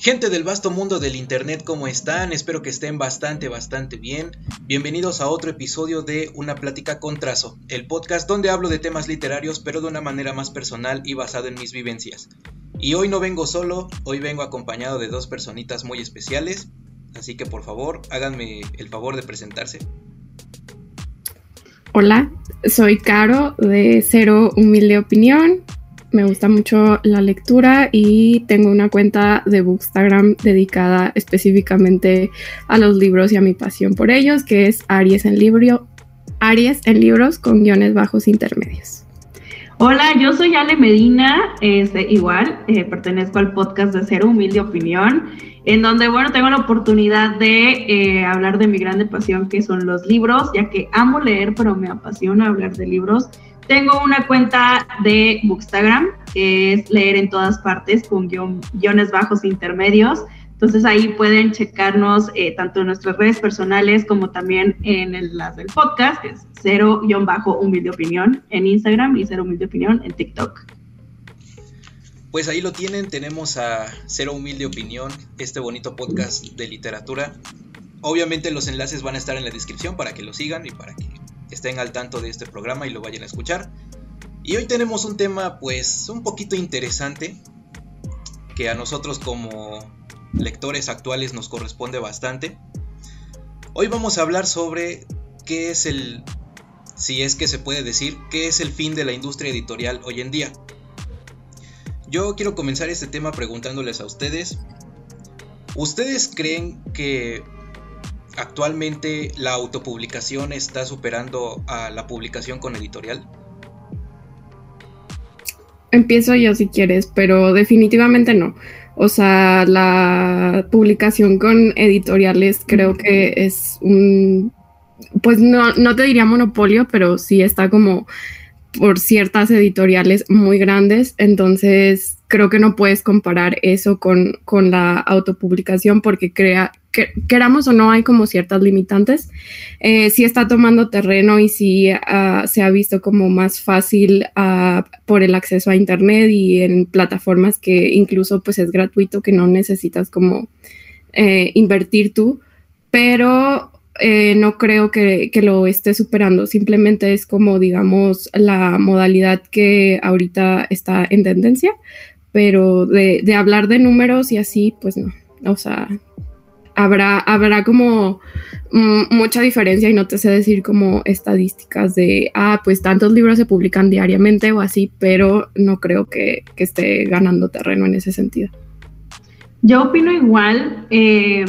Gente del vasto mundo del Internet, ¿cómo están? Espero que estén bastante, bastante bien. Bienvenidos a otro episodio de Una Plática con Trazo, el podcast donde hablo de temas literarios pero de una manera más personal y basado en mis vivencias. Y hoy no vengo solo, hoy vengo acompañado de dos personitas muy especiales, así que por favor háganme el favor de presentarse. Hola, soy Caro de Cero Humilde Opinión me gusta mucho la lectura y tengo una cuenta de Bookstagram dedicada específicamente a los libros y a mi pasión por ellos, que es Aries en, libro, Aries en libros con guiones bajos intermedios. Hola, yo soy Ale Medina, este, igual, eh, pertenezco al podcast de Cero Humilde Opinión, en donde, bueno, tengo la oportunidad de eh, hablar de mi grande pasión, que son los libros, ya que amo leer, pero me apasiona hablar de libros. Tengo una cuenta de Bookstagram, que es leer en todas partes con guiones bajos intermedios. Entonces ahí pueden checarnos eh, tanto en nuestras redes personales como también en las del podcast, que es cero-humilde opinión en Instagram y cero humilde opinión en TikTok. Pues ahí lo tienen, tenemos a Cero Humilde Opinión, este bonito podcast de literatura. Obviamente los enlaces van a estar en la descripción para que lo sigan y para que estén al tanto de este programa y lo vayan a escuchar. Y hoy tenemos un tema pues un poquito interesante que a nosotros como lectores actuales nos corresponde bastante. Hoy vamos a hablar sobre qué es el, si es que se puede decir, qué es el fin de la industria editorial hoy en día. Yo quiero comenzar este tema preguntándoles a ustedes, ¿ustedes creen que actualmente la autopublicación está superando a la publicación con editorial? Empiezo yo si quieres, pero definitivamente no. O sea, la publicación con editoriales creo que es un, pues no, no te diría monopolio, pero sí está como por ciertas editoriales muy grandes, entonces creo que no puedes comparar eso con, con la autopublicación porque crea, queramos o no hay como ciertas limitantes. Eh, sí está tomando terreno y sí uh, se ha visto como más fácil uh, por el acceso a internet y en plataformas que incluso pues es gratuito que no necesitas como eh, invertir tú, pero eh, no creo que, lo esté superando, simplemente es como, digamos, la modalidad que ahorita está en tendencia, pero de, hablar de números y así, pues no, o sea, habrá, habrá como mucha diferencia y no te sé decir como estadísticas de, ah, pues tantos libros se publican diariamente o así, pero no creo que esté ganando terreno en ese sentido. Yo opino igual. Eh,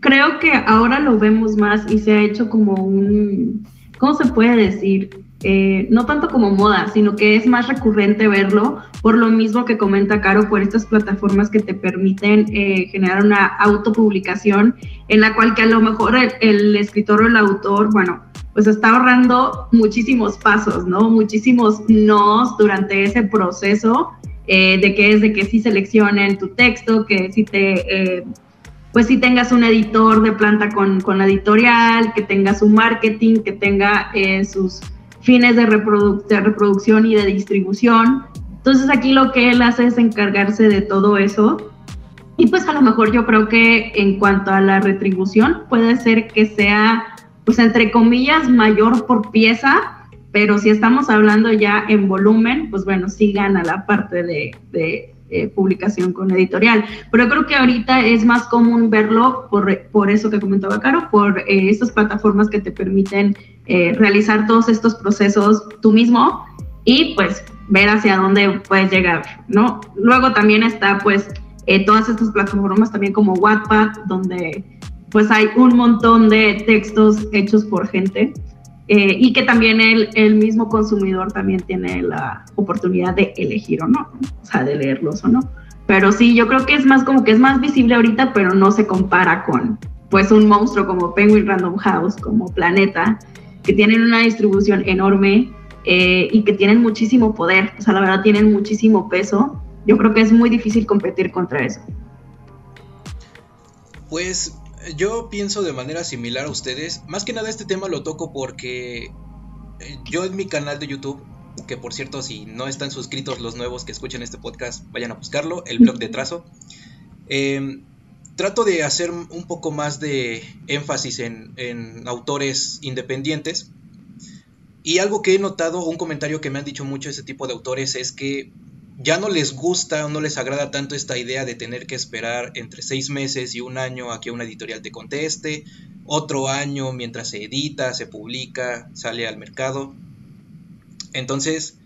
creo que ahora lo vemos más y se ha hecho como un, ¿cómo se puede decir? Eh, no tanto como moda, sino que es más recurrente verlo, por lo mismo que comenta Caro, por estas plataformas que te permiten eh, generar una autopublicación en la cual que a lo mejor el, el escritor o el autor, bueno, pues está ahorrando muchísimos pasos, ¿no? Muchísimos nos durante ese proceso eh, de que es de que sí seleccionen tu texto, que si te, eh, pues si tengas un editor de planta con, con, la editorial, que tenga su marketing, que tenga eh, sus fines de, de reproducción y de distribución. Entonces aquí lo que él hace es encargarse de todo eso. Y pues a lo mejor yo creo que en cuanto a la retribución puede ser que sea, pues entre comillas, mayor por pieza, pero si estamos hablando ya en volumen, pues bueno, sí gana la parte de, eh, publicación con editorial. Pero creo que ahorita es más común verlo por, por eso que comentaba Caro, por eh, estas plataformas que te permiten eh, realizar todos estos procesos tú mismo y pues ver hacia dónde puedes llegar, ¿no? Luego también está pues todas estas plataformas también como Wattpad, donde pues hay un montón de textos hechos por gente eh, y que también el, el, mismo consumidor también tiene la oportunidad de elegir o no, o sea, de leerlos o no. Pero sí, yo creo que es más como que es más visible ahorita, pero no se compara con pues un monstruo como Penguin Random House, como Planeta, que tienen una distribución enorme eh, y que tienen muchísimo poder, o sea, la verdad tienen muchísimo peso. Yo creo que es muy difícil competir contra eso. Pues yo pienso de manera similar a ustedes. Más que nada este tema lo toco porque eh, yo en mi canal de YouTube, que por cierto si no están suscritos los nuevos que escuchen este podcast, vayan a buscarlo, el blog de trazo. Em, trato de hacer un poco más de énfasis en, autores independientes. Y algo que he notado, un comentario que me han dicho mucho ese tipo de autores es que ya no les gusta o no les agrada tanto esta idea de tener que esperar entre seis meses y un año a que una editorial te conteste, otro año mientras se edita, se publica, sale al mercado. Entonces,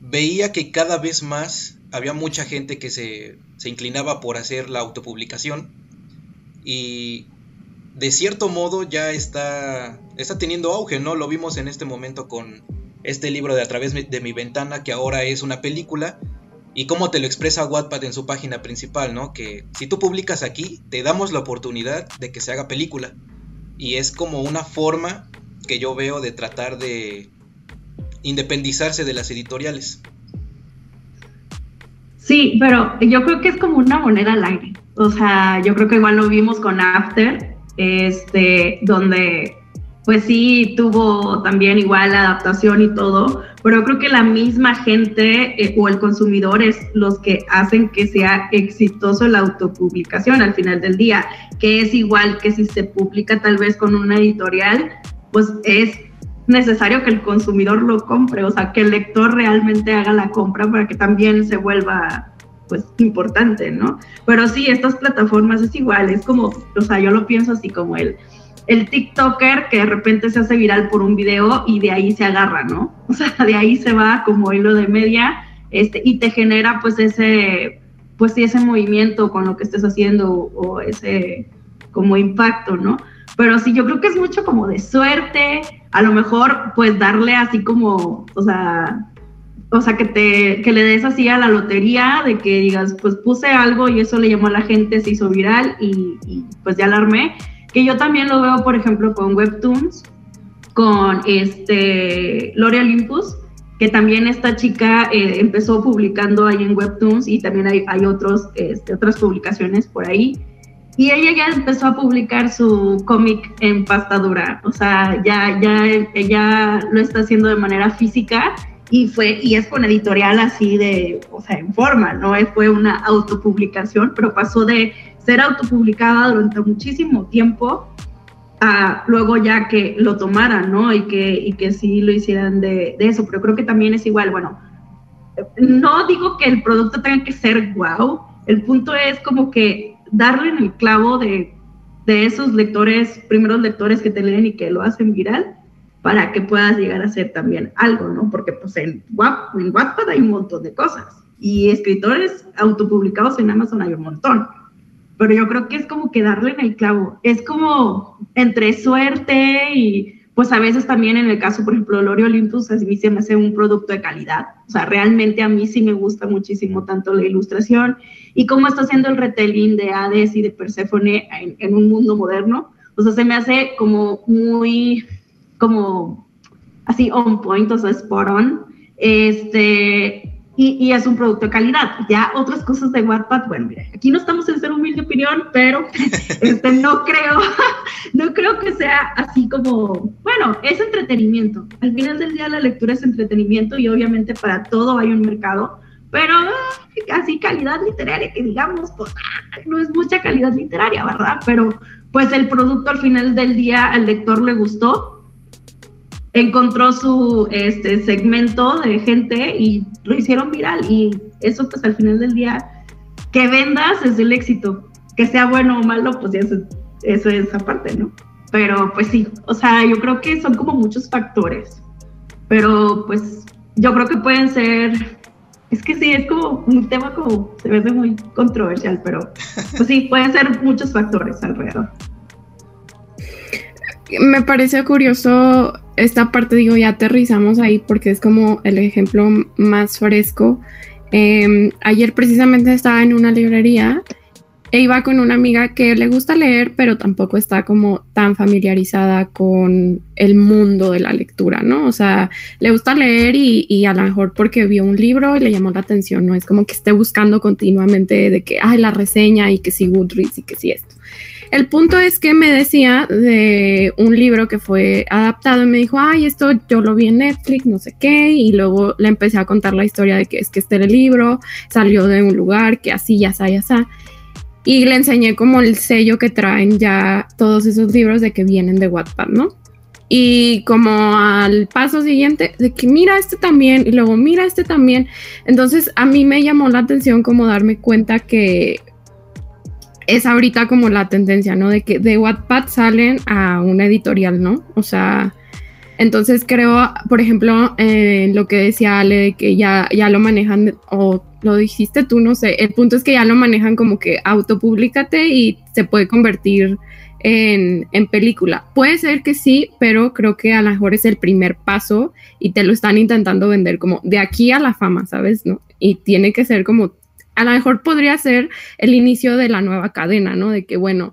veía que cada vez más había mucha gente que se, se inclinaba por hacer la autopublicación y de cierto modo ya está, está teniendo auge, ¿no? Lo vimos en este momento con este libro de A través de mi ventana, que ahora es una película, y cómo te lo expresa Wattpad en su página principal, ¿no? Que si tú publicas aquí, te damos la oportunidad de que se haga película. Y es como una forma que yo veo de tratar de independizarse de las editoriales. Sí, pero yo creo que es como una moneda al aire. O sea, yo creo que igual lo vimos con After, este, donde pues sí tuvo también igual adaptación y todo, pero creo que la misma gente eh, o el consumidor es los que hacen que sea exitoso la autopublicación al final del día, que es igual que si se publica tal vez con una editorial, pues es necesario que el consumidor lo compre, o sea, que el lector realmente haga la compra para que también se vuelva pues importante, ¿no? Pero sí, estas plataformas es igual, es como, o sea, yo lo pienso así como el, el TikToker que de repente se hace viral por un video y de ahí se agarra, ¿no? O sea, de ahí se va como hilo de media este, y te genera pues ese, pues sí, ese movimiento con lo que estés haciendo o ese como impacto, ¿no? Pero sí, yo creo que es mucho como de suerte, a lo mejor pues darle así como, o sea, o sea, que, te, que le des así a la lotería, de que digas, pues puse algo y eso le llamó a la gente, se hizo viral y, pues ya alarmé. Que yo también lo veo, por ejemplo, con Webtoons, con este Lore Olympus, que también esta chica eh, empezó publicando ahí en Webtoons y también hay, hay otros, este, otras publicaciones por ahí. Y ella ya empezó a publicar su cómic en pasta dura, o sea, ya, ya ella lo está haciendo de manera física y fue y es con editorial así de, o sea, en forma, no fue una autopublicación, pero pasó de ser autopublicada durante muchísimo tiempo a luego ya que lo tomaran, ¿no? Y que, y que sí lo hicieran de, de eso, pero creo que también es igual, bueno, no digo que el producto tenga que ser wow, el punto es como que darle en el clavo de, de esos lectores, primeros lectores que te leen y que lo hacen viral, para que puedas llegar a ser también algo, ¿no? Porque pues en, Wattpad hay un montón de cosas y escritores autopublicados en Amazon hay un montón. Pero yo creo que es como que darle en el clavo. Es como entre suerte y pues a veces también en el caso, por ejemplo, Lori Olympus, a mí se me hace un producto de calidad. O sea, realmente a mí sí me gusta muchísimo tanto la ilustración y cómo está haciendo el retelling de Hades y de Perséfone en, en un mundo moderno. O sea, se me hace como muy como así on point, o sea, spot on. Este, y, es un producto de calidad. Ya otras cosas de Wattpad, bueno, mira, aquí no estamos en ser humilde opinión, pero este, no creo, no creo que sea así como, bueno, es entretenimiento. Al final del día la lectura es entretenimiento y obviamente para todo hay un mercado, pero así calidad literaria que digamos, pues ah, no es mucha calidad literaria, ¿verdad? Pero pues el producto al final del día al lector le gustó encontró su este, segmento de gente y lo hicieron viral. Y eso, pues al final del día, que vendas es el éxito. Que sea bueno o malo, pues eso, eso es aparte, ¿no? Pero pues sí, o sea, yo creo que son como muchos factores. Pero pues yo creo que pueden ser es que sí, es como un tema como se ve muy controversial, pero pues sí, pueden ser muchos factores alrededor me parece curioso esta parte, digo, ya aterrizamos ahí porque es como el ejemplo más fresco. Em, ayer precisamente estaba en una librería e iba con una amiga que le gusta leer, pero tampoco está como tan familiarizada con el mundo de la lectura, ¿no? O sea, le gusta leer y, y, a lo mejor porque vio un libro y le llamó la atención, no es como que esté buscando continuamente de que, ay, la reseña y que sí Goodreads y que sí esto. El punto es que me decía de un libro que fue adaptado y me dijo, ay, esto yo lo vi en Netflix, no sé qué, y luego le empecé a contar la historia de que es que este libro salió de un lugar que así, ya está, ya está. Y le enseñé como el sello que traen ya todos esos libros de que vienen de Wattpad, ¿no? Y como al paso siguiente, de que mira este también, y luego mira este también. Entonces a mí me llamó la atención como darme cuenta que es ahorita como la tendencia, ¿no? De que de Wattpad salen a una editorial, ¿no? O sea, entonces creo, por ejemplo, lo que decía Ale, de que ya, ya lo manejan, o lo dijiste tú, no sé, el punto es que ya lo manejan como que autopublicate y se puede convertir en, en, película. Puede ser que sí, pero creo que a lo mejor es el primer paso y te lo están intentando vender como de aquí a la fama, ¿sabes? ¿No? Y tiene que ser como, a lo mejor podría ser el inicio de la nueva cadena, ¿no? De que, bueno,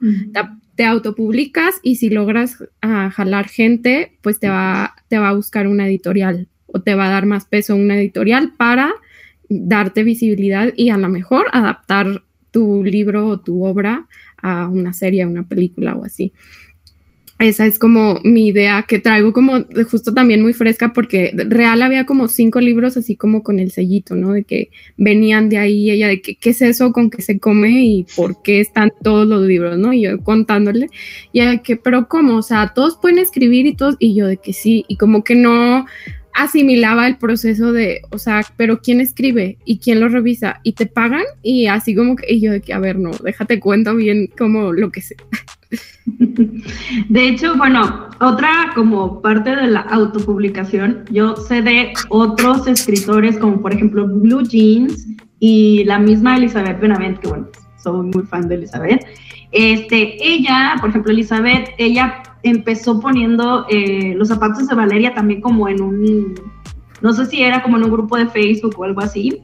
te, autopublicas y si logras uh, jalar gente, pues te va, te va a buscar una editorial o te va a dar más peso una editorial para darte visibilidad y a lo mejor adaptar tu libro o tu obra a una serie, a una película o así. Esa es como mi idea que traigo como justo también muy fresca porque real había como cinco libros así como con el sellito, ¿no? De que venían de ahí, ella de que qué es eso, con qué se come y por qué están todos los libros, ¿no? Y yo contándole, y ella de que, pero ¿cómo? O sea, todos pueden escribir y todos, y yo de que sí, y como que no, asimilaba el proceso de, o sea, pero ¿quién escribe y quién lo revisa? ¿Y te pagan? Y así como que, y yo de que, a ver, no, déjate cuento bien como lo que sé. De hecho, bueno, otra como parte de la autopublicación, yo sé de otros escritores como por ejemplo Blue Jeans y la misma Elizabeth Benavent, que bueno, soy muy fan de Elizabeth. Este, ella, por ejemplo, Elizabeth, ella empezó poniendo eh, los zapatos de Valeria también como en un, no sé si era como en un grupo de Facebook o algo así,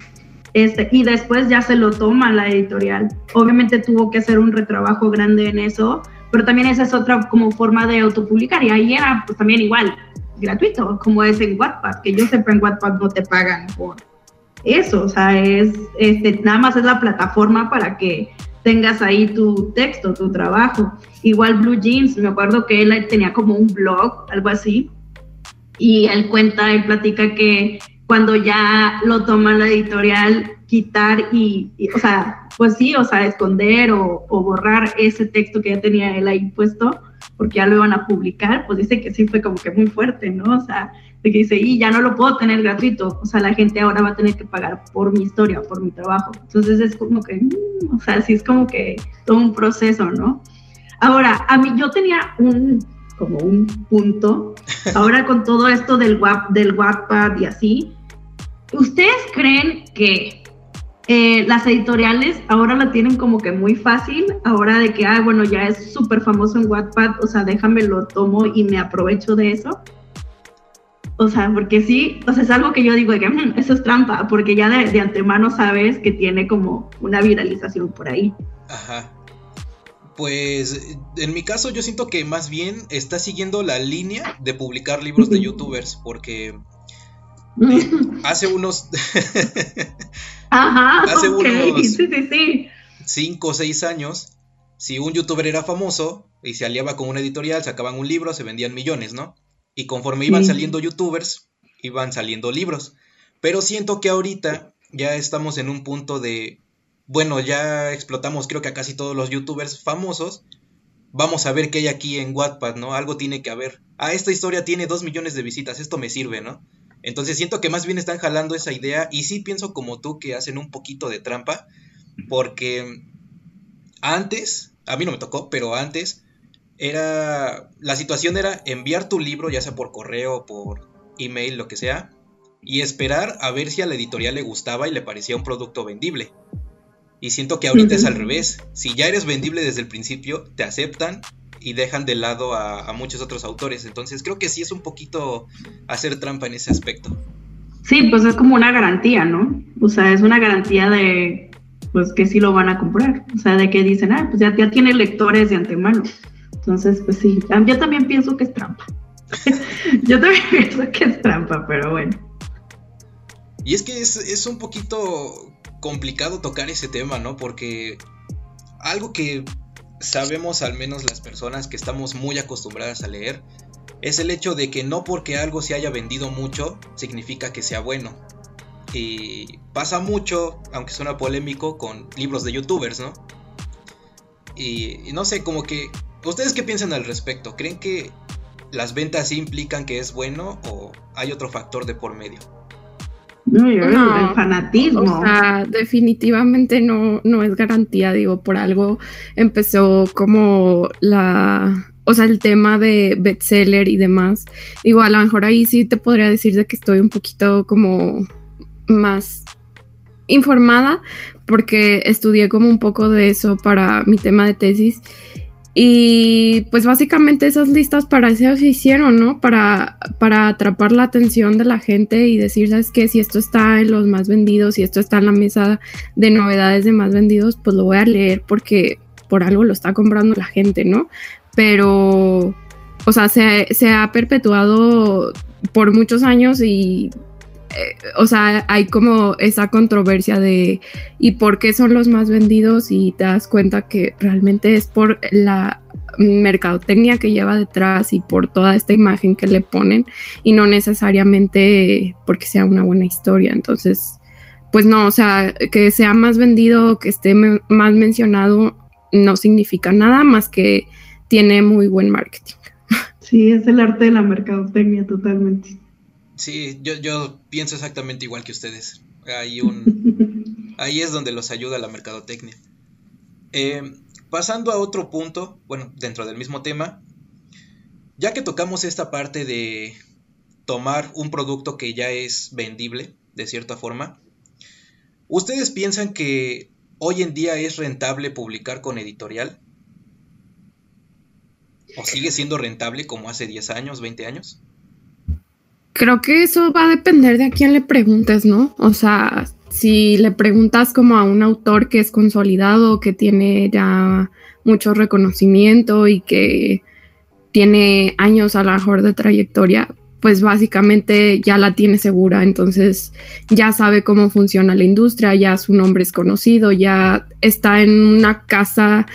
este, y después ya se lo toma la editorial. Obviamente tuvo que hacer un retrabajo grande en eso, pero también esa es otra como forma de autopublicar. Y ahí era pues también igual, gratuito, como es en Wattpad, que yo sepa en Wattpad no te pagan por eso, o sea, es, este, nada más es la plataforma para que tengas ahí tu texto, tu trabajo. Igual Blue Jeans, me acuerdo que él tenía como un blog, algo así, y él cuenta, él platica que cuando ya lo toma la editorial, quitar y, o sea, pues sí, o sea, esconder o, o, borrar ese texto que ya tenía él ahí puesto, porque ya lo iban a publicar, pues dice que sí fue como que muy fuerte, ¿no? O sea, de que dice, y ya no lo puedo tener gratuito, o sea, la gente ahora va a tener que pagar por mi historia, por mi trabajo. Entonces es como que, mm, o sea, sí es como que todo un proceso, ¿no? Ahora, a mí yo tenía un, como un punto, ahora con todo esto del, WAP, del Wattpad y así, ¿ustedes creen que eh, las editoriales ahora la tienen como que muy fácil, ahora de que, ah, bueno, ya es súper famoso en Wattpad, o sea, déjame lo tomo y me aprovecho de eso? O sea, porque sí, o sea, es algo que yo digo de que mm, eso es trampa, porque ya de, antemano sabes que tiene como una viralización por ahí. Ajá. Pues en mi caso yo siento que más bien está siguiendo la línea de publicar libros de youtubers, porque hace unos... Ajá, hace unos sí, sí, sí. cinco o seis años, si un youtuber era famoso y se aliaba con una editorial, sacaban un libro, se vendían millones, ¿no? Y conforme iban saliendo youtubers, iban saliendo libros. Pero siento que ahorita ya estamos en un punto de, bueno, ya explotamos creo que a casi todos los youtubers famosos. Vamos a ver qué hay aquí en Wattpad, ¿no? Algo tiene que haber. Ah, esta historia tiene dos millones de visitas, esto me sirve, ¿no? Entonces siento que más bien están jalando esa idea y sí pienso como tú que hacen un poquito de trampa porque antes, a mí no me tocó, pero antes era, la situación era enviar tu libro, ya sea por correo, por email, lo que sea, y esperar a ver si a la editorial le gustaba y le parecía un producto vendible. Y siento que ahorita es al revés. Si ya eres vendible desde el principio, te aceptan y dejan de lado a, muchos otros autores. Entonces creo que sí es un poquito hacer trampa en ese aspecto. Sí, pues es como una garantía, ¿no? O sea, es una garantía de pues que sí lo van a comprar. O sea, de que dicen, ah, pues ya, ya tiene lectores de antemano. Entonces, pues sí, yo también pienso que es trampa. yo también pienso que es trampa, pero bueno. Y es que es, un poquito complicado tocar ese tema, ¿no? Porque algo que sabemos al menos las personas que estamos muy acostumbradas a leer es el hecho de que no porque algo se haya vendido mucho significa que sea bueno. Y pasa mucho, aunque suena polémico, con libros de youtubers, ¿no? Y, no sé, como que... ¿Ustedes qué piensan al respecto? ¿Creen que las ventas implican que es bueno o hay otro factor de por medio? No, yo el fanatismo. O sea, definitivamente no, no es garantía, digo, por algo empezó como la, o sea, el tema de bestseller y demás. Digo, a lo mejor ahí sí te podría decir de que estoy un poquito como más informada porque estudié como un poco de eso para mi tema de tesis y pues básicamente esas listas para eso se hicieron, ¿no? Para, para atrapar la atención de la gente y decir, ¿sabes qué? Si esto está en los más vendidos, si esto está en la mesa de novedades de más vendidos, pues lo voy a leer porque por algo lo está comprando la gente, ¿no? Pero, o sea, se, se ha perpetuado por muchos años y eh, o sea, hay como esa controversia de ¿y por qué son los más vendidos? Y te das cuenta que realmente es por la mercadotecnia que lleva detrás y por toda esta imagen que le ponen y no necesariamente porque sea una buena historia. Entonces, pues no, o sea, que sea más vendido, que esté más mencionado, no significa nada más que tiene muy buen marketing. Sí, es el arte de la mercadotecnia totalmente. Sí, yo, yo pienso exactamente igual que ustedes. Hay un, ahí es donde los ayuda la mercadotecnia. Eh, pasando a otro punto, bueno, dentro del mismo tema, ya que tocamos esta parte de tomar un producto que ya es vendible, de cierta forma, ¿ustedes piensan que hoy en día es rentable publicar con editorial? ¿O sigue siendo rentable como hace 10 años, 20 años? Creo que eso va a depender de a quién le preguntes, ¿no? O sea, si le preguntas como a un autor que es consolidado, que tiene ya mucho reconocimiento y que tiene años a lo mejor de trayectoria, pues básicamente ya la tiene segura, entonces ya sabe cómo funciona la industria, ya su nombre es conocido, ya está en una casa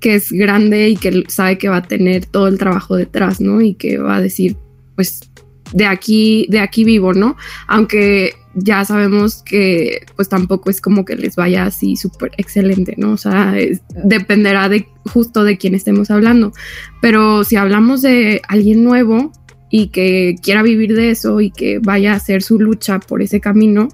que es grande y que sabe que va a tener todo el trabajo detrás, ¿no? Y que va a decir, pues de aquí, de aquí vivo, ¿no? Aunque ya sabemos que pues tampoco es como que les vaya así súper excelente, ¿no? O sea, dependerá de justo de quién estemos hablando. Pero si hablamos de alguien nuevo y que quiera vivir de eso y que vaya a hacer su lucha por ese camino,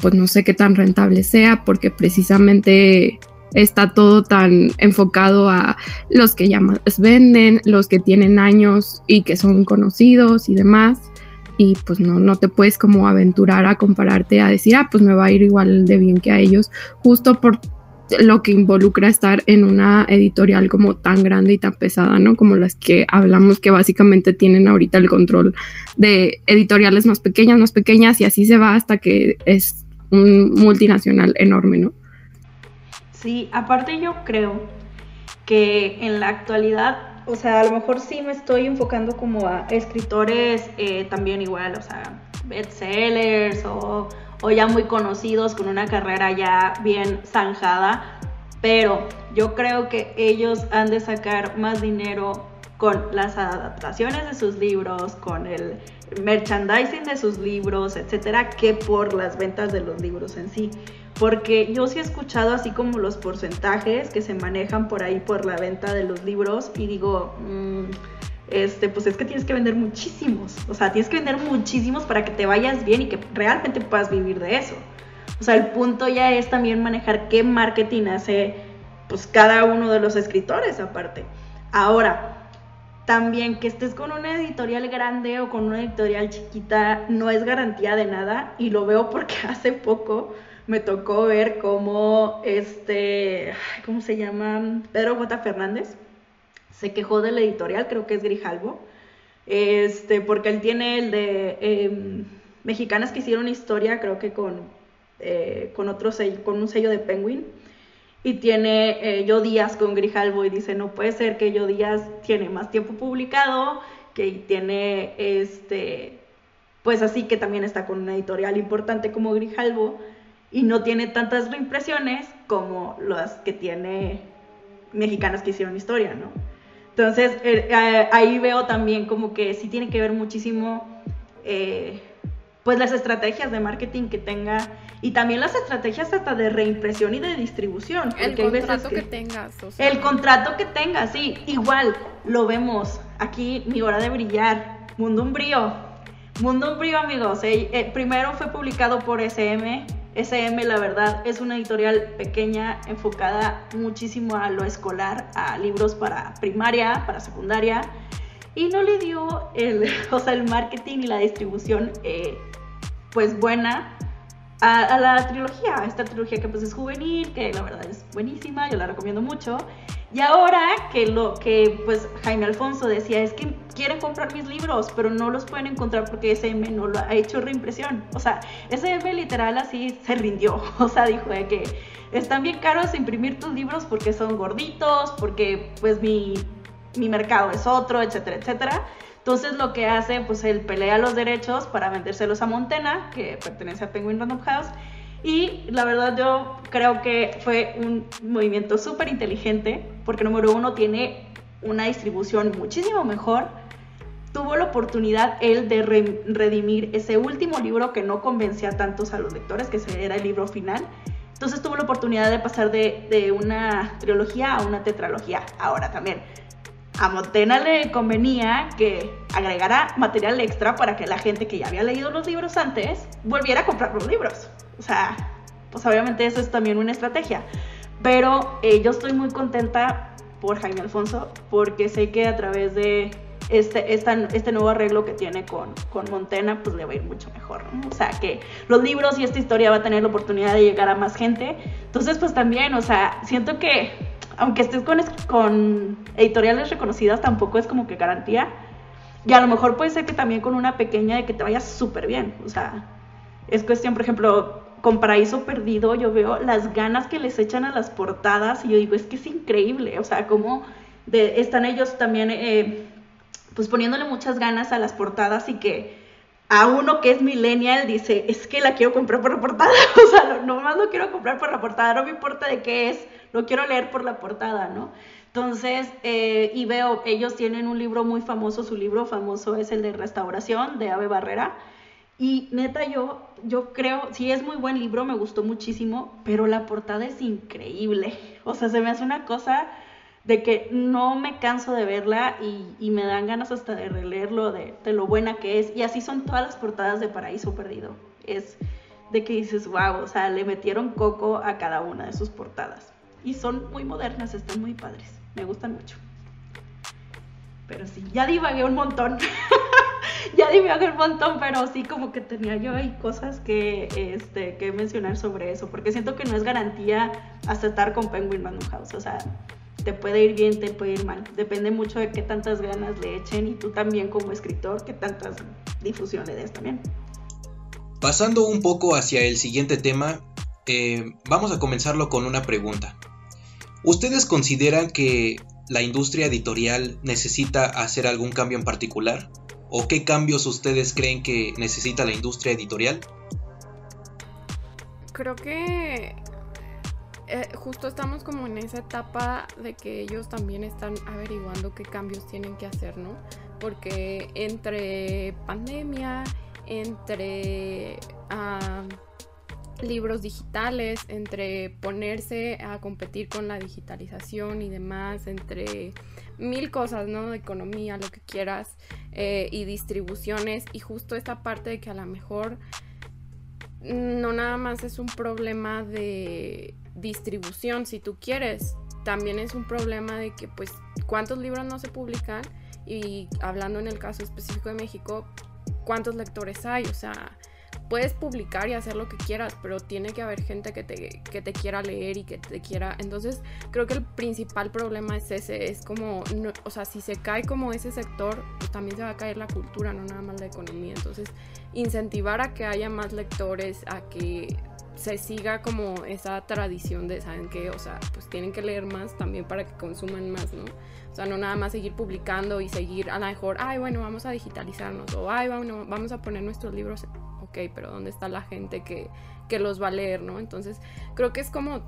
pues no sé qué tan rentable sea, porque precisamente está todo tan enfocado a los que ya más venden, los que tienen años y que son conocidos y demás. Y pues no, no te puedes como aventurar a compararte a decir, ah, pues me va a ir igual de bien que a ellos, justo por lo que involucra estar en una editorial como tan grande y tan pesada, ¿no? Como las que hablamos que básicamente tienen ahorita el control de editoriales más pequeñas, más pequeñas y así se va hasta que es un multinacional enorme, ¿no? Sí, aparte yo creo que en la actualidad, o sea, a lo mejor sí me estoy enfocando como a escritores eh, también igual, o sea, bestsellers o, o ya muy conocidos con una carrera ya bien zanjada, pero yo creo que ellos han de sacar más dinero con las adaptaciones de sus libros, con el merchandising de sus libros, etcétera, que por las ventas de los libros en sí porque yo sí he escuchado así como los porcentajes que se manejan por ahí por la venta de los libros y digo, mm, este, pues es que tienes que vender muchísimos, o sea, tienes que vender muchísimos para que te vayas bien y que realmente puedas vivir de eso. O sea, el punto ya es también manejar qué marketing hace pues cada uno de los escritores aparte. Ahora, también que estés con una editorial grande o con una editorial chiquita no es garantía de nada y lo veo porque hace poco me tocó ver cómo este, ¿cómo se llama? Pedro J. Fernández se quejó de la editorial, creo que es Grijalvo, este, porque él tiene el de em, mexicanas que hicieron historia, creo que con, eh, con, otro sello, con un sello de Penguin, y tiene eh, Yo Díaz con Grijalvo y dice, no puede ser que Yo Díaz tiene más tiempo publicado, que tiene, este, pues así que también está con una editorial importante como Grijalvo, y no tiene tantas reimpresiones como las que tiene mexicanas que hicieron historia, ¿no? Entonces, eh, eh, ahí veo también como que sí tiene que ver muchísimo, eh, pues las estrategias de marketing que tenga y también las estrategias hasta de reimpresión y de distribución. El contrato que, tengas. El contrato que tengas, sí. Igual lo vemos aquí, mi hora de brillar, Mundo Umbrío. Mundo Umbrío, amigos. Eh, eh, primero fue publicado por SM. SM, la verdad, es una editorial pequeña, enfocada muchísimo a lo escolar, a libros para primaria, para secundaria y no le dio el, o sea, el marketing y la distribución eh, pues buena a, la trilogía, esta trilogía que pues es juvenil, que la verdad es buenísima, yo la recomiendo mucho. Y ahora que lo que pues Jaime Alfonso decía es que quieren comprar mis libros, pero no los pueden encontrar porque SM no lo ha hecho reimpresión. O sea, SM literal así se rindió. O sea, dijo de que están bien caros imprimir tus libros porque son gorditos, porque pues mi, mi mercado es otro, etcétera, etcétera. Entonces lo que hace, pues él pelea los derechos para vendérselos a Montena, que pertenece a Penguin Random House. Y la verdad yo creo que fue un movimiento súper inteligente, porque número uno tiene una distribución muchísimo mejor. Tuvo la oportunidad él de redimir ese último libro que no convencía tantos a los lectores, que era el libro final. Entonces tuvo la oportunidad de pasar de, de una trilogía a una tetralogía. Ahora también a Montena le convenía que agregara material extra para que la gente que ya había leído los libros antes volviera a comprar los libros. O sea, pues obviamente eso es también una estrategia. Pero eh, yo estoy muy contenta por Jaime Alfonso porque sé que a través de este, este nuevo arreglo que tiene con, con Montena, pues le va a ir mucho mejor. O sea, que los libros y esta historia va a tener la oportunidad de llegar a más gente. Entonces, pues también, o sea, siento que aunque estés con, editoriales reconocidas, tampoco es como que garantía. Y a lo mejor puede ser que también con una pequeña de que te vaya súper bien. O sea, es cuestión, por ejemplo, con Paraíso Perdido, yo veo las ganas que les echan a las portadas y yo digo, es que es increíble. O sea, como de, están ellos también, eh, pues poniéndole muchas ganas a las portadas y que a uno que es millennial dice, es que la quiero comprar por la portada. o sea, no, nomás lo quiero comprar por la portada, no me importa de qué es lo quiero leer por la portada, ¿no? Entonces, eh, y veo, ellos tienen un libro muy famoso, su libro famoso es el de Restauración de Ave Barrera. Y neta, yo, yo creo, sí es muy buen libro, me gustó muchísimo, pero la portada es increíble. O sea, se me hace una cosa de que no me canso de verla y, me dan ganas hasta de releerlo, de, de, lo buena que es. Y así son todas las portadas de Paraíso Perdido. Es de que dices, wow, o sea, le metieron coco a cada una de sus portadas y son muy modernas, están muy padres, me gustan mucho. Pero sí, ya divagué un montón. ya divagué un montón, pero sí como que tenía yo ahí cosas que, este, que mencionar sobre eso, porque siento que no es garantía aceptar con Penguin Random House, o sea, te puede ir bien, te puede ir mal, depende mucho de qué tantas ganas le echen y tú también como escritor, qué tantas difusión le des también. Pasando un poco hacia el siguiente tema, eh, vamos a comenzarlo con una pregunta. ¿Ustedes consideran que la industria editorial necesita hacer algún cambio en particular? ¿O qué cambios ustedes creen que necesita la industria editorial? Creo que eh, justo estamos como en esa etapa de que ellos también están averiguando qué cambios tienen que hacer, ¿no? Porque entre pandemia, entre... Ah, libros digitales, entre ponerse a competir con la digitalización y demás, entre mil cosas, ¿no? De economía, lo que quieras, eh, y distribuciones, y justo esta parte de que a lo mejor no nada más es un problema de distribución, si tú quieres, también es un problema de que, pues, ¿cuántos libros no se publican? Y hablando en el caso específico de México, ¿cuántos lectores hay? O sea, puedes publicar y hacer lo que quieras, pero tiene que haber gente que te, que te quiera leer y que te quiera. Entonces, creo que el principal problema es ese, es como, o sea, si se cae como ese sector, pues también se va a caer la cultura, no nada más la economía. Entonces, incentivar a que haya más lectores, a que se siga como esa tradición de, ¿saben qué? O sea, pues tienen que leer más también para que consuman más, ¿no? O sea, no nada más seguir publicando y seguir a lo mejor, ay, bueno, vamos a digitalizarnos o, ay, bueno, vamos a poner nuestros libros ok, pero ¿dónde está la gente que, los va a leer, ¿no? Entonces, creo que es como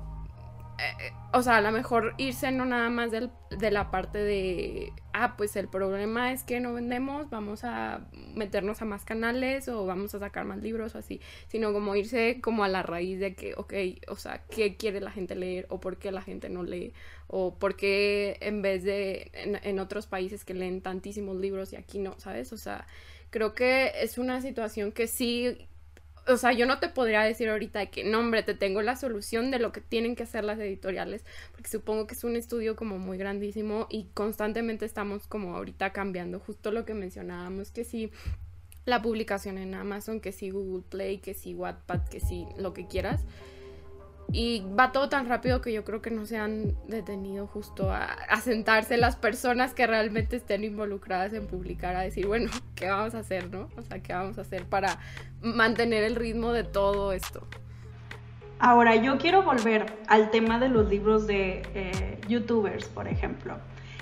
eh, o sea, a lo mejor irse no nada más del, de la parte de, ah, pues el problema es que no vendemos, vamos a meternos a más canales o vamos a sacar más libros o así, sino como irse como a la raíz de que, ok, o sea, ¿qué quiere la gente leer o por qué la gente no lee? O por qué en vez de en, en otros países que leen tantísimos libros y aquí no, ¿sabes? O sea, creo que es una situación que sí o sea, yo no te podría decir ahorita que, no, hombre, te tengo la solución de lo que tienen que hacer las editoriales, porque supongo que es un estudio como muy grandísimo y constantemente estamos como ahorita cambiando, justo lo que mencionábamos, que sí, la publicación en Amazon, que sí Google Play, que sí Wattpad, que sí lo que quieras. Y va todo tan rápido que yo creo que no se han detenido justo a, sentarse las personas que realmente estén involucradas en publicar, a decir, bueno, ¿qué vamos a hacer, no? O sea, ¿qué vamos a hacer para mantener el ritmo de todo esto? Ahora, yo quiero volver al tema de los libros de eh, youtubers, por ejemplo,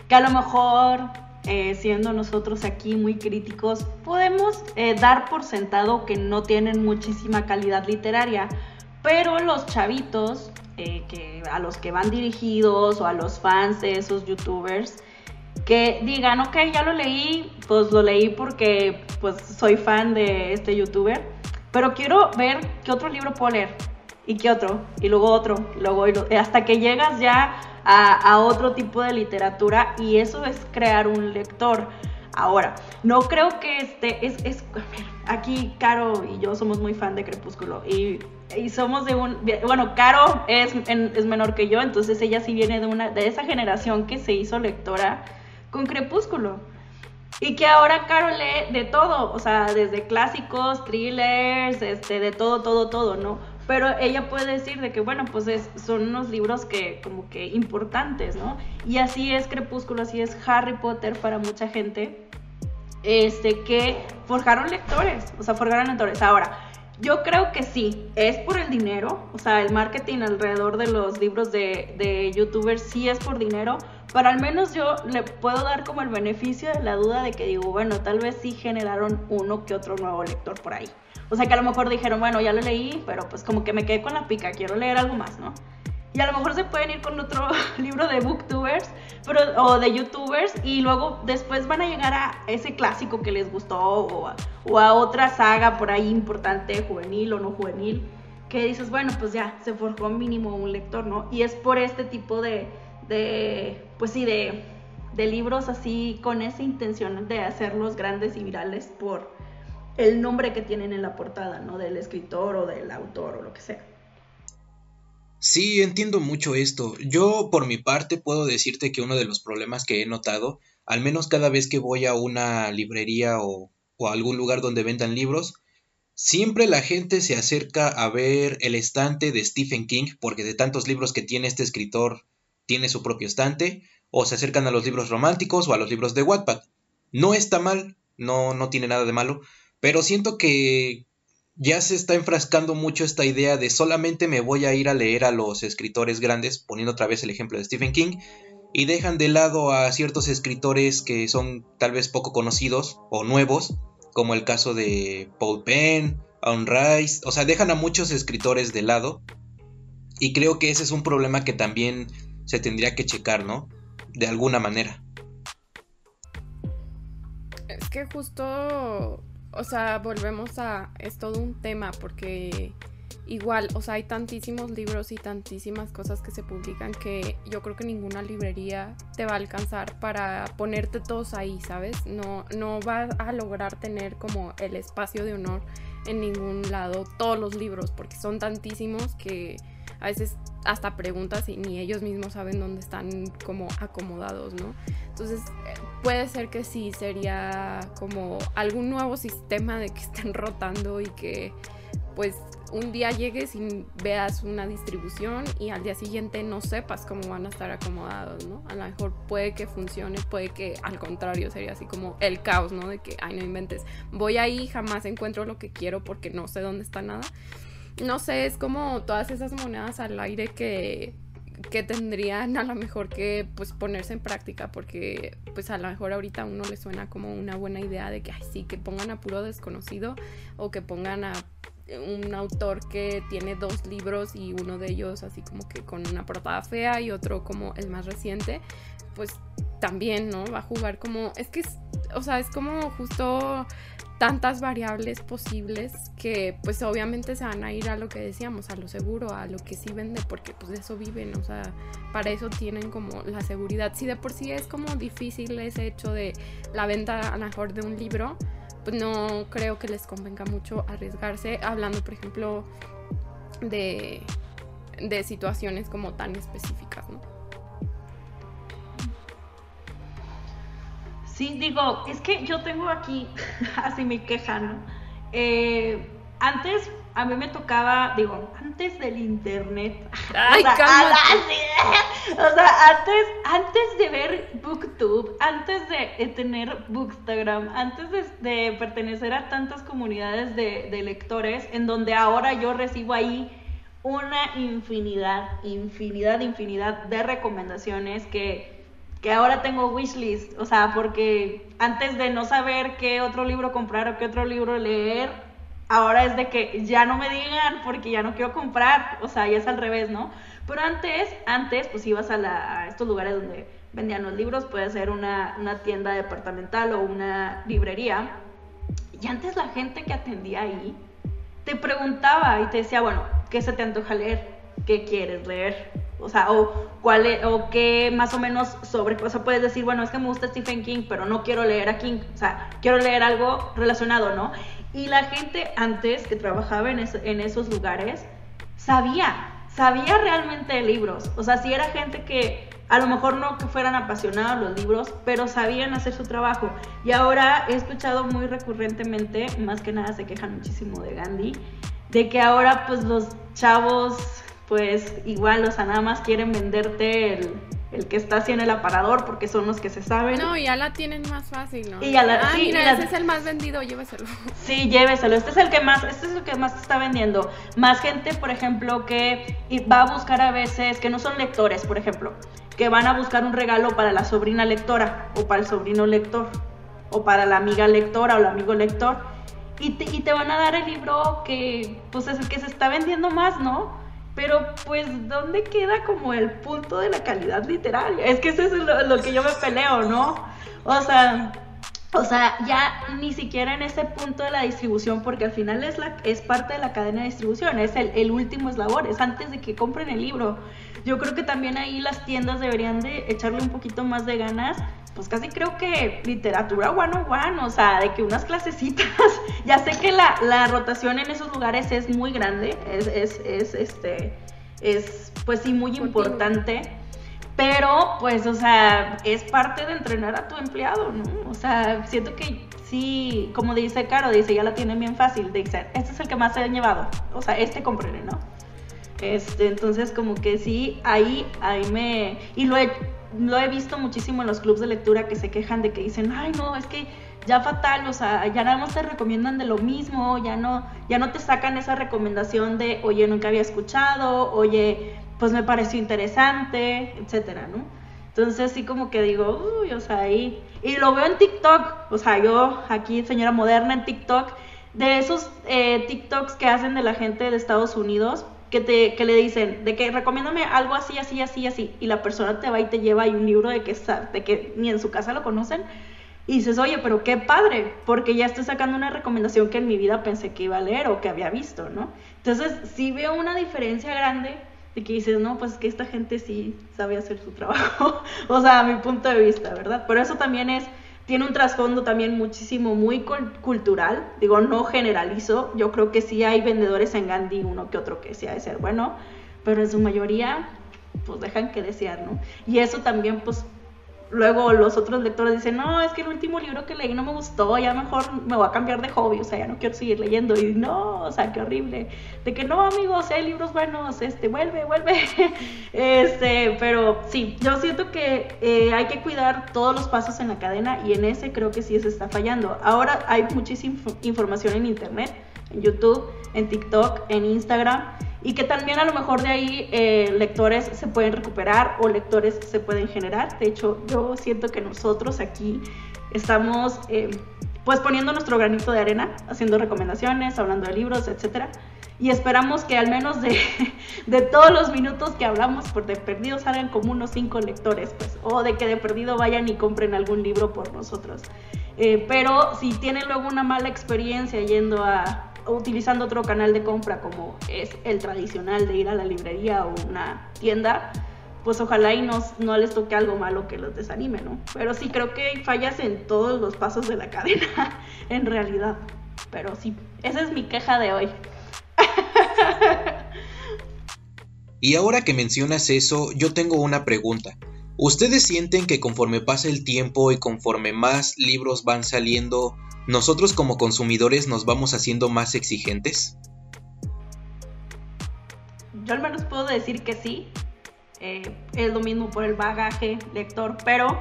que a lo mejor, eh, siendo nosotros aquí muy críticos, podemos eh, dar por sentado que no tienen muchísima calidad literaria pero los chavitos eh, que, a los que van dirigidos o a los fans de esos youtubers, que digan, ok, ya lo leí, pues lo leí porque pues soy fan de este youtuber, pero quiero ver qué otro libro puedo leer, y qué otro, y luego otro, y luego hasta que llegas ya a, a otro tipo de literatura y eso es crear un lector. Ahora, no creo que este es, es aquí Caro y yo somos muy fan de Crepúsculo y, y somos de un, bueno, Caro es, es, menor que yo, entonces ella sí viene de una, de esa generación que se hizo lectora con Crepúsculo. Y que ahora Caro lee de todo, o sea, desde clásicos, thrillers, este, de todo, todo, todo, ¿no? Pero ella puede decir de que, bueno, pues es, son unos libros que como que importantes, ¿no? Y así es Crepúsculo, así es Harry Potter para mucha gente este, que forjaron lectores, o sea, forjaron lectores. Ahora, yo creo que sí, es por el dinero, o sea, el marketing alrededor de los libros de, de youtubers sí es por dinero, pero al menos yo le puedo dar como el beneficio de la duda de que digo, bueno, tal vez sí generaron uno que otro nuevo lector por ahí. O sea, que a lo mejor dijeron, bueno, ya lo leí, pero pues como que me quedé con la pica, quiero leer algo más, ¿no? Y a lo mejor se pueden ir con otro libro de booktubers pero, o de youtubers y luego después van a llegar a ese clásico que les gustó o a, otra saga por ahí importante, juvenil o no juvenil, que dices, bueno, pues ya se forjó mínimo un lector, ¿no? Y es por este tipo de, de pues sí, de, de libros así con esa intención de hacerlos grandes y virales por el nombre que tienen en la portada, ¿no? Del escritor o del autor o lo que sea. Sí, entiendo mucho esto. Yo, por mi parte, puedo decirte que uno de los problemas que he notado, al menos cada vez que voy a una librería o, a algún lugar donde vendan libros, siempre la gente se acerca a ver el estante de Stephen King, porque de tantos libros que tiene este escritor, tiene su propio estante, o se acercan a los libros románticos o a los libros de Wattpad. No está mal, no, no tiene nada de malo, pero siento que ya se está enfrascando mucho esta idea de solamente me voy a ir a leer a los escritores grandes, poniendo otra vez el ejemplo de Stephen King, y dejan de lado a ciertos escritores que son tal vez poco conocidos o nuevos, como el caso de Paul Penn, Aun Rice, o sea, dejan a muchos escritores de lado, y creo que ese es un problema que también se tendría que checar, ¿no? De alguna manera. Es que justo o sea, volvemos a, es todo un tema porque igual, o sea, hay tantísimos libros y tantísimas cosas que se publican que yo creo que ninguna librería te va a alcanzar para ponerte todos ahí, ¿sabes? No, no vas a lograr tener como el espacio de honor en ningún lado todos los libros porque son tantísimos que a veces hasta preguntas y ni ellos mismos saben dónde están como acomodados, ¿no? Entonces eh, puede ser que sí sería como algún nuevo sistema de que estén rotando y que pues un día llegues y veas una distribución y al día siguiente no sepas cómo van a estar acomodados, ¿no? A lo mejor puede que funcione, puede que al contrario sería así como el caos, ¿no? De que, ay, no inventes, voy ahí, jamás encuentro lo que quiero porque no sé dónde está nada no sé, es como todas esas monedas al aire que, que tendrían a lo mejor que pues ponerse en práctica porque pues a lo mejor ahorita a uno le suena como una buena idea de que ay sí que pongan a puro desconocido o que pongan a un autor que tiene dos libros y uno de ellos así como que con una portada fea y otro como el más reciente, pues también, ¿no? Va a jugar como, es que, es, o sea, es como justo tantas variables posibles que pues obviamente se van a ir a lo que decíamos, a lo seguro, a lo que sí vende, porque pues de eso viven, o sea, para eso tienen como la seguridad. Si de por sí es como difícil ese hecho de la venta a lo mejor de un libro, pues no creo que les convenga mucho arriesgarse, hablando por ejemplo de, de situaciones como tan específicas, ¿no? Sí, digo, es que yo tengo aquí así mi queja, ¿no? Eh, antes a mí me tocaba, digo, antes del internet. Ay, o, sea, o sea, antes, antes de ver Booktube, antes de tener Bookstagram, antes de, pertenecer a tantas comunidades de, de lectores, en donde ahora yo recibo ahí una infinidad, infinidad, infinidad de recomendaciones que que ahora tengo wishlist, o sea, porque antes de no saber qué otro libro comprar o qué otro libro leer, ahora es de que ya no me digan porque ya no quiero comprar, o sea, ya es al revés, ¿no? Pero antes, antes, pues ibas a, la, estos lugares donde vendían los libros, puede ser una tienda departamental o una librería, y antes la gente que atendía ahí te preguntaba y te decía, bueno, ¿qué se te antoja leer? ¿Qué quieres leer? O sea, o cuál e, o qué más o menos sobre, o sea, puedes decir, bueno, es que me gusta Stephen King, pero no quiero leer a King, o sea, quiero leer algo relacionado, ¿no? Y la gente antes que trabajaba en, en esos lugares sabía, sabía realmente de libros, o sea, si era gente que a lo mejor no que fueran apasionados los libros, pero sabían hacer su trabajo. Y ahora he escuchado muy recurrentemente, más que nada se quejan muchísimo de Gandhi, de que ahora pues los chavos pues igual, o sea, nada más quieren venderte el, el que está así en el aparador porque son los que se saben. No, ya la tienen más fácil, ¿no? Y ya la, ah, sí, mira, ese es el más vendido, lléveselo. Sí, lléveselo. Este es el que más, este es el que más está vendiendo. Más gente, por ejemplo, que va a buscar a veces, que no son lectores, por ejemplo, que van a buscar un regalo para la sobrina lectora o para el sobrino lector o para la amiga lectora o el amigo lector. Y te, y te van a dar el libro que, pues es el que se está vendiendo más, ¿no? Pero pues, ¿dónde queda como el punto de la calidad literaria? Es que eso es lo, que yo me peleo, ¿no? O sea, o sea, ya ni siquiera en ese punto de la distribución, porque al final es, la, es parte de la cadena de distribución, es el, el último eslabón, es antes de que compren el libro. Yo creo que también ahí las tiendas deberían de echarle un poquito más de ganas pues casi creo que literatura one on one, o sea, de que unas clasecitas, ya sé que la, la, rotación en esos lugares es muy grande, es, es, es este, es pues sí muy importante, pero pues, o sea, es parte de entrenar a tu empleado, ¿no? O sea, siento que sí, como dice Caro, dice, ya la tienen bien fácil, dice, este es el que más se han llevado, o sea, este comprende, ¿no? Este, entonces como que sí, ahí, ahí me, y lo he lo he visto muchísimo en los clubes de lectura que se quejan de que dicen, ay no, es que ya fatal, o sea, ya nada más te recomiendan de lo mismo, ya no, ya no te sacan esa recomendación de, oye, nunca había escuchado, oye, pues me pareció interesante, etcétera, ¿no? Entonces sí como que digo, uy, o sea, ahí, y lo veo en TikTok, o sea, yo aquí, señora moderna en TikTok, de esos eh, TikToks que hacen de la gente de Estados Unidos, que, te, que le dicen, de que recomiéndame algo así, así, así, así, y la persona te va y te lleva ahí un libro de que, de que ni en su casa lo conocen, y dices, oye, pero qué padre, porque ya estoy sacando una recomendación que en mi vida pensé que iba a leer o que había visto, ¿no? Entonces, sí veo una diferencia grande de que dices, no, pues que esta gente sí sabe hacer su trabajo, o sea, a mi punto de vista, ¿verdad? Pero eso también es tiene un trasfondo también muchísimo, muy cultural. Digo, no generalizo. Yo creo que sí hay vendedores en Gandhi, uno que otro que sí ha de ser bueno, pero en su mayoría, pues dejan que desear, ¿no? Y eso también, pues, luego los otros lectores dicen, no, es que el último libro que leí no me gustó, ya mejor me voy a cambiar de hobby, o sea, ya no quiero seguir leyendo. Y no, o sea, qué horrible. De que no, amigos, hay libros buenos, este, vuelve, vuelve. este, pero sí, yo siento que eh, hay que cuidar todos los pasos en la cadena y en ese creo que sí se está fallando. Ahora hay muchísima información en internet, en YouTube, en TikTok, en Instagram y que también a lo mejor de ahí eh, lectores se pueden recuperar o lectores se pueden generar. De hecho, yo siento que nosotros aquí estamos eh, pues poniendo nuestro granito de arena, haciendo recomendaciones, hablando de libros, etcétera. Y esperamos que al menos de, de todos los minutos que hablamos por de perdido salgan como unos cinco lectores, pues, o de que de perdido vayan y compren algún libro por nosotros. Eh, pero si tienen luego una mala experiencia yendo a, utilizando otro canal de compra como es el tradicional de ir a la librería o una tienda, pues ojalá y no, no les toque algo malo que los desanime, ¿no? Pero sí creo que fallas en todos los pasos de la cadena, en realidad. Pero sí, esa es mi queja de hoy. Y ahora que mencionas eso, yo tengo una pregunta. ¿Ustedes sienten que conforme pasa el tiempo y conforme más libros van saliendo, nosotros como consumidores nos vamos haciendo más exigentes? Yo al menos puedo decir que sí, eh, es lo mismo por el bagaje lector, pero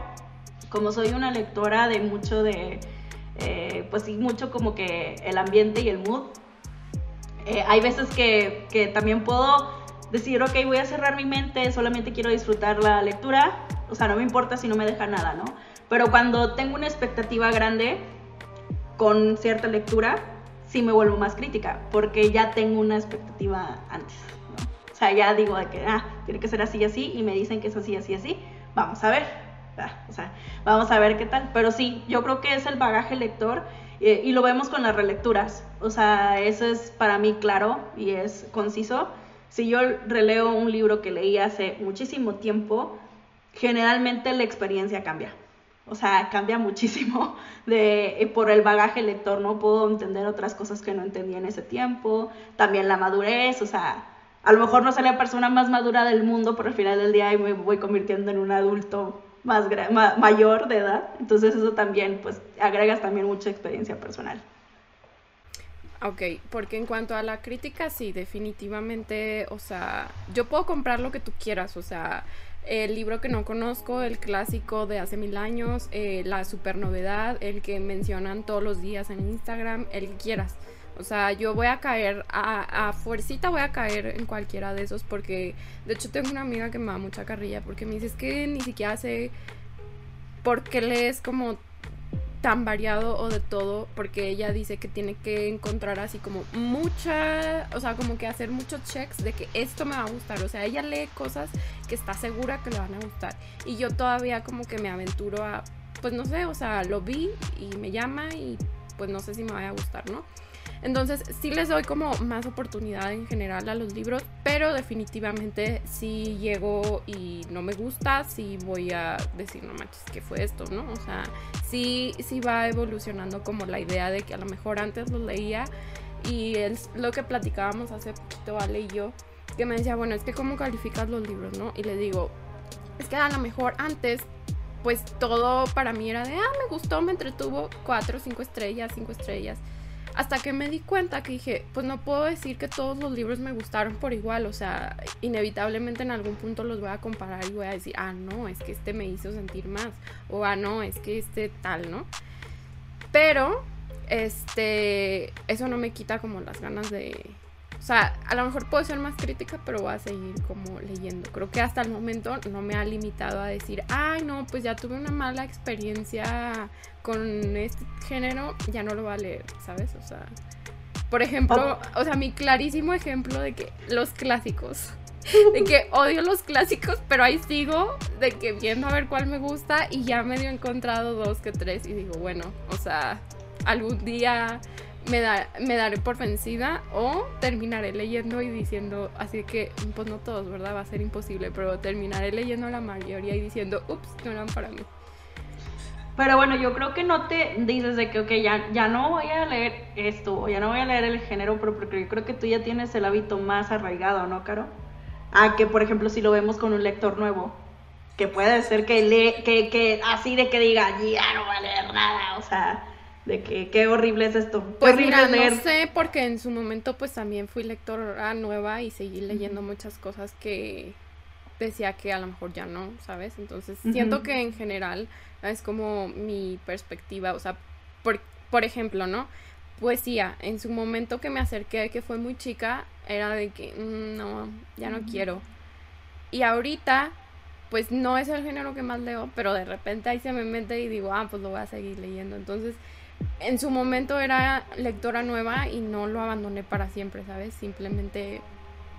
como soy una lectora de mucho de, eh, pues sí, mucho como que el ambiente y el mood, eh, hay veces que, que, también puedo decir, ok, voy a cerrar mi mente, solamente quiero disfrutar la lectura, o sea, no me importa si no me deja nada, ¿no? Pero cuando tengo una expectativa grande con cierta lectura, sí me vuelvo más crítica, porque ya tengo una expectativa antes. O sea, ya digo de que, ah, tiene que ser así y así, y me dicen que es así, así, así. Vamos a ver. O sea, vamos a ver qué tal. Pero sí, yo creo que es el bagaje lector eh, y lo vemos con las relecturas. O sea, eso es para mí claro y es conciso. Si yo releo un libro que leí hace muchísimo tiempo, generalmente la experiencia cambia. O sea, cambia muchísimo de, eh, por el bagaje lector, ¿no? Puedo entender otras cosas que no entendía en ese tiempo, también la madurez, o sea, a lo mejor no soy la persona más madura del mundo, pero al final del día me voy convirtiendo en un adulto más mayor de edad. Entonces eso también, pues, agregas también mucha experiencia personal. Ok, porque en cuanto a la crítica, sí, definitivamente, o sea, yo puedo comprar lo que tú quieras, o sea, el libro que no conozco, el clásico de hace mil años, eh, la super novedad, el que mencionan todos los días en Instagram, el que quieras. O sea, yo voy a caer, a, a fuercita voy a caer en cualquiera de esos porque, de hecho, tengo una amiga que me da mucha carrilla porque me dice es que ni siquiera sé por qué lees como tan variado o de todo, porque ella dice que tiene que encontrar así como mucha, o sea, como que hacer muchos checks de que esto me va a gustar, o sea, ella lee cosas que está segura que le van a gustar y yo todavía como que me aventuro a, pues no sé, o sea, lo vi y me llama y pues no sé si me vaya a gustar, ¿no? Entonces sí les doy como más oportunidad en general a los libros, pero definitivamente si llego y no me gusta, sí voy a decir, no manches, ¿qué fue esto? ¿No? O sea, sí, sí va evolucionando como la idea de que a lo mejor antes lo leía y es lo que platicábamos hace poquito Ale y yo, que me decía, bueno, es que cómo calificas los libros, ¿no? Y le digo, es que a lo mejor antes pues todo para mí era de, ah, me gustó, me entretuvo, cuatro, cinco estrellas, cinco estrellas. Hasta que me di cuenta que dije, pues no puedo decir que todos los libros me gustaron por igual, o sea, inevitablemente en algún punto los voy a comparar y voy a decir, ah, no, es que este me hizo sentir más, o ah, no, es que este tal, ¿no? Pero, este, eso no me quita como las ganas de, o sea, a lo mejor puedo ser más crítica, pero voy a seguir como leyendo. Creo que hasta el momento no me ha limitado a decir, ay, no, pues ya tuve una mala experiencia con este género, ya no lo voy a leer, ¿sabes? O sea, por ejemplo, o sea, mi clarísimo ejemplo de que los clásicos. De que odio los clásicos, pero ahí sigo, de que viendo a ver cuál me gusta y ya medio he encontrado dos que tres y digo, bueno, o sea, algún día me, da, me daré por vencida o terminaré leyendo y diciendo, así que, pues no todos, ¿verdad? Va a ser imposible, pero terminaré leyendo la mayoría y diciendo, ups, no eran para mí. Pero bueno, yo creo que no te dices de que, ok, ya, ya no voy a leer esto, o ya no voy a leer el género, pero porque yo creo que tú ya tienes el hábito más arraigado, ¿no, Caro? A que, por ejemplo, si lo vemos con un lector nuevo, que puede ser que lee, que, que así de que diga, ya no voy a leer nada, o sea, de que qué horrible es esto. Pues mira, no sé, porque en su momento pues también fui lectora nueva y seguí leyendo muchas cosas que decía que a lo mejor ya no, ¿sabes? Entonces siento que en general es como mi perspectiva, o sea, por, por ejemplo, ¿no? Poesía, en su momento que me acerqué, que fue muy chica, era de que mm, no, ya no quiero. Y ahorita pues no es el género que más leo, pero de repente ahí se me mete y digo, ah, pues lo voy a seguir leyendo. Entonces, en su momento era lectora nueva y no lo abandoné para siempre, ¿sabes? Simplemente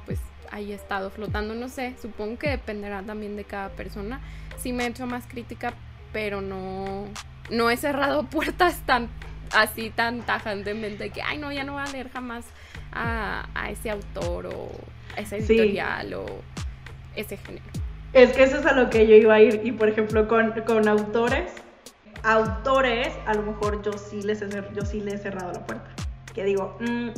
pues ahí he estado flotando, no sé, supongo que dependerá también de cada persona. Sí me he hecho más crítica, pero no, no he cerrado puertas tan así tan tajantemente que, ay no, ya no voy a leer jamás a, ese autor o ese editorial o ese género. Es que eso es a lo que yo iba a ir y por ejemplo con, con autores autores, a lo mejor yo sí les he, yo sí les he cerrado la puerta. Que digo, mm,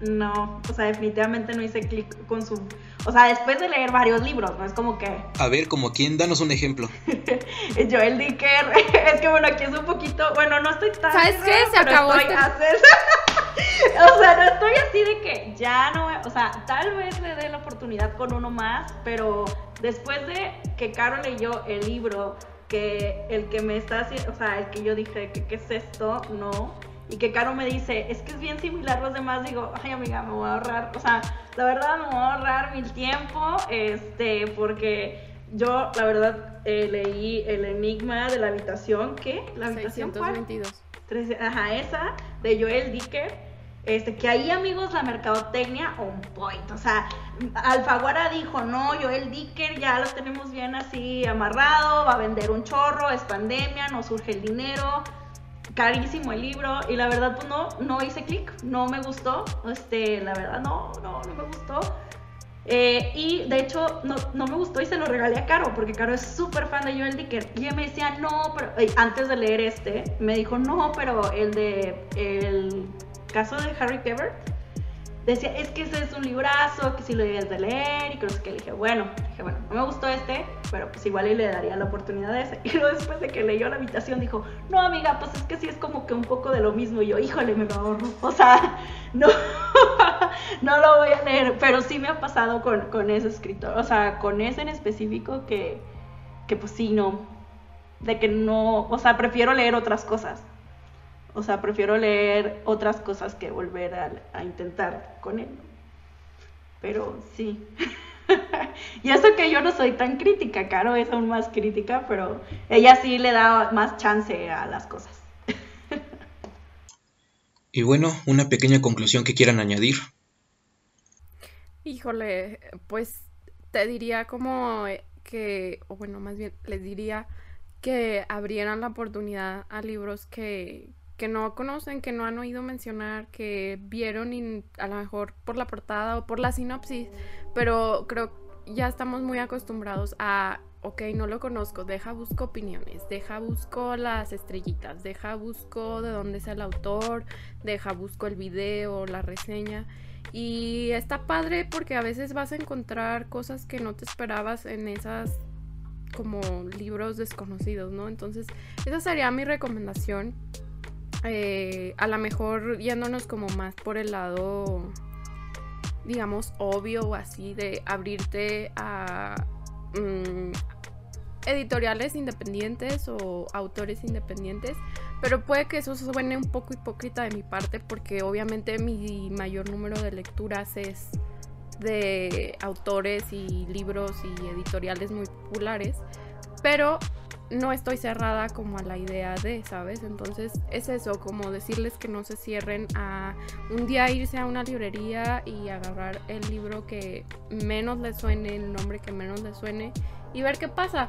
no, o sea, definitivamente no hice clic con su... O sea, después de leer varios libros, ¿no? Es como que... A ver, como quién, danos un ejemplo. Joel Dicker, es que bueno, aquí es un poquito... Bueno, no estoy tan... ¿Sabes qué? Se acabó este... o sea, no estoy así de que ya no... O sea, tal vez le dé la oportunidad con uno más, pero después de que Caro leyó el libro que el que me está haciendo, o sea, el que yo dije que qué es esto, no. Y que Caro me dice, es que es bien similar a los demás, digo, ay amiga, me voy a ahorrar, o sea, la verdad me voy a ahorrar mil tiempo, este, porque yo, la verdad, eh, leí El Enigma de la Habitación, ¿qué? ¿La habitación 622. Ajá, esa, de Joel Dicker este, que ahí, amigos, la mercadotecnia, un point. O sea, Alfaguara dijo, no, Joel Dicker ya lo tenemos bien así amarrado, va a vender un chorro, es pandemia, no surge el dinero, carísimo el libro. Y la verdad, pues no, no hice clic, no me gustó. Este, la verdad, no, no, no me gustó. Eh, y de hecho, no, no, me gustó y se lo regalé a Caro, porque Caro es súper fan de Joel Dicker. Y él me decía, no, pero antes de leer este, me dijo, no, pero el de el caso de Harry Kebert, decía, es que ese es un librazo, que si lo debías de leer, y creo que le dije, bueno, dije, bueno, no me gustó este, pero pues igual le daría la oportunidad de ese. Y luego después de que leyó la habitación dijo, no amiga, pues es que sí es como que un poco de lo mismo. Y yo, híjole, me lo ahorro. O sea, no, no lo voy a leer, pero sí me ha pasado con, con ese escritor, o sea, con ese en específico que, que pues sí, no, de que no, o sea, prefiero leer otras cosas. O sea, prefiero leer otras cosas que volver a, intentar con él. Pero sí. y eso que yo no soy tan crítica, Caro es aún más crítica, pero ella sí le da más chance a las cosas. y bueno, una pequeña conclusión que quieran añadir. Híjole, pues te diría como que, o bueno, más bien les diría que abrieran la oportunidad a libros que, que no conocen, que no han oído mencionar, que vieron y a lo mejor por la portada o por la sinopsis, pero creo ya estamos muy acostumbrados a, ok, no lo conozco, deja busco opiniones, deja busco las estrellitas, deja busco de dónde es el autor, deja busco el video, la reseña. Y está padre porque a veces vas a encontrar cosas que no te esperabas en esas como libros desconocidos, ¿no? Entonces, esa sería mi recomendación eh, a lo mejor yéndonos como más por el lado, digamos, obvio o así, de abrirte a mm, editoriales independientes o autores independientes, pero puede que eso suene un poco hipócrita de mi parte porque obviamente mi mayor número de lecturas es de autores y libros y editoriales muy populares, pero no estoy cerrada como a la idea de, ¿sabes? Entonces es eso, como decirles que no se cierren a un día irse a una librería y agarrar el libro que menos les suene, el nombre que menos les suene y ver qué pasa.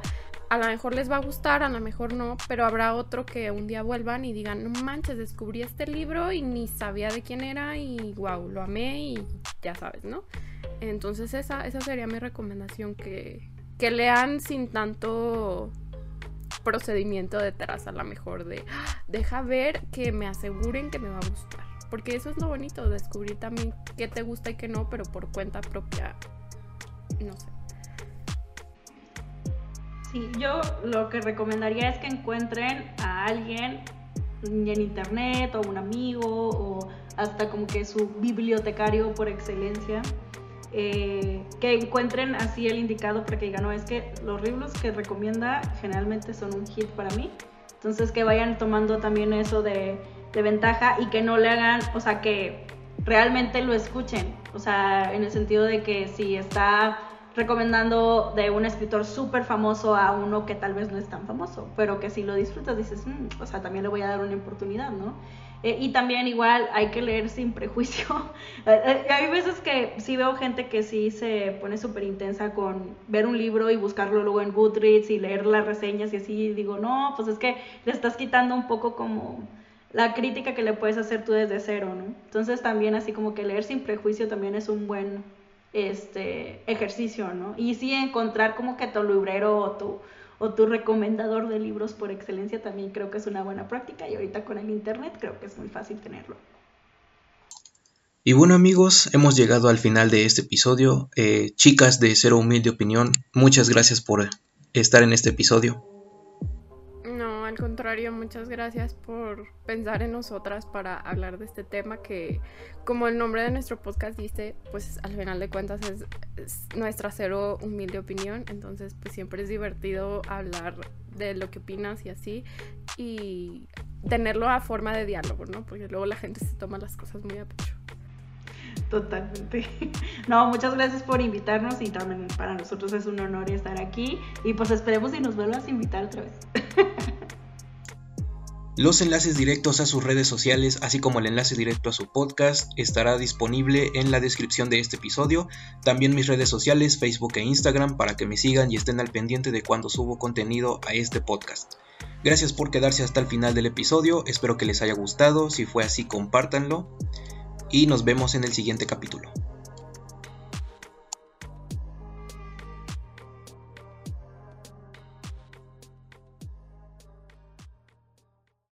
A lo mejor les va a gustar, a lo mejor no, pero habrá otro que un día vuelvan y digan, no manches, descubrí este libro y ni sabía de quién era y wow, lo amé y ya sabes, ¿no? Entonces esa, esa sería mi recomendación, que, que lean sin tanto procedimiento detrás a lo mejor de ah, deja ver que me aseguren que me va a gustar. Porque eso es lo bonito, descubrir también qué te gusta y qué no, pero por cuenta propia, no sé. Sí, yo lo que recomendaría es que encuentren a alguien en internet o un amigo o hasta como que su bibliotecario por excelencia eh, que encuentren así el indicado para que digan, no, es que los libros que recomienda generalmente son un hit para mí. Entonces que vayan tomando también eso de, de ventaja y que no le hagan, o sea, que realmente lo escuchen. O sea, en el sentido de que si está recomendando de un escritor súper famoso a uno que tal vez no es tan famoso, pero que si lo disfrutas dices, mm, o sea, también le voy a dar una oportunidad, ¿no? Eh, y también igual hay que leer sin prejuicio. Eh, eh, hay veces que sí veo gente que sí se pone súper intensa con ver un libro y buscarlo luego en Goodreads y leer las reseñas y así. digo, no, pues es que le estás quitando un poco como la crítica que le puedes hacer tú desde cero, ¿no? Entonces también así como que leer sin prejuicio también es un buen este ejercicio, ¿no? Y sí encontrar como que tu librero o tu o tu recomendador de libros por excelencia también creo que es una buena práctica y ahorita con el internet creo que es muy fácil tenerlo. Y bueno amigos, hemos llegado al final de este episodio. Eh, chicas de Cero Humilde Opinión, muchas gracias por estar en este episodio contrario, muchas gracias por pensar en nosotras para hablar de este tema que, como el nombre de nuestro podcast dice, pues al final de cuentas es, nuestra cero humilde opinión, entonces pues siempre es divertido hablar de lo que opinas y así, y tenerlo a forma de diálogo, ¿no? Porque luego la gente se toma las cosas muy a pecho. Totalmente. No, muchas gracias por invitarnos y también para nosotros es un honor estar aquí y pues esperemos y nos vuelvas a invitar otra vez. Los enlaces directos a sus redes sociales, así como el enlace directo a su podcast, estará disponible en la descripción de este episodio. También mis redes sociales, Facebook e Instagram, para que me sigan y estén al pendiente de cuando subo contenido a este podcast. Gracias por quedarse hasta el final del episodio, espero que les haya gustado, si fue así compártanlo y nos vemos en el siguiente capítulo.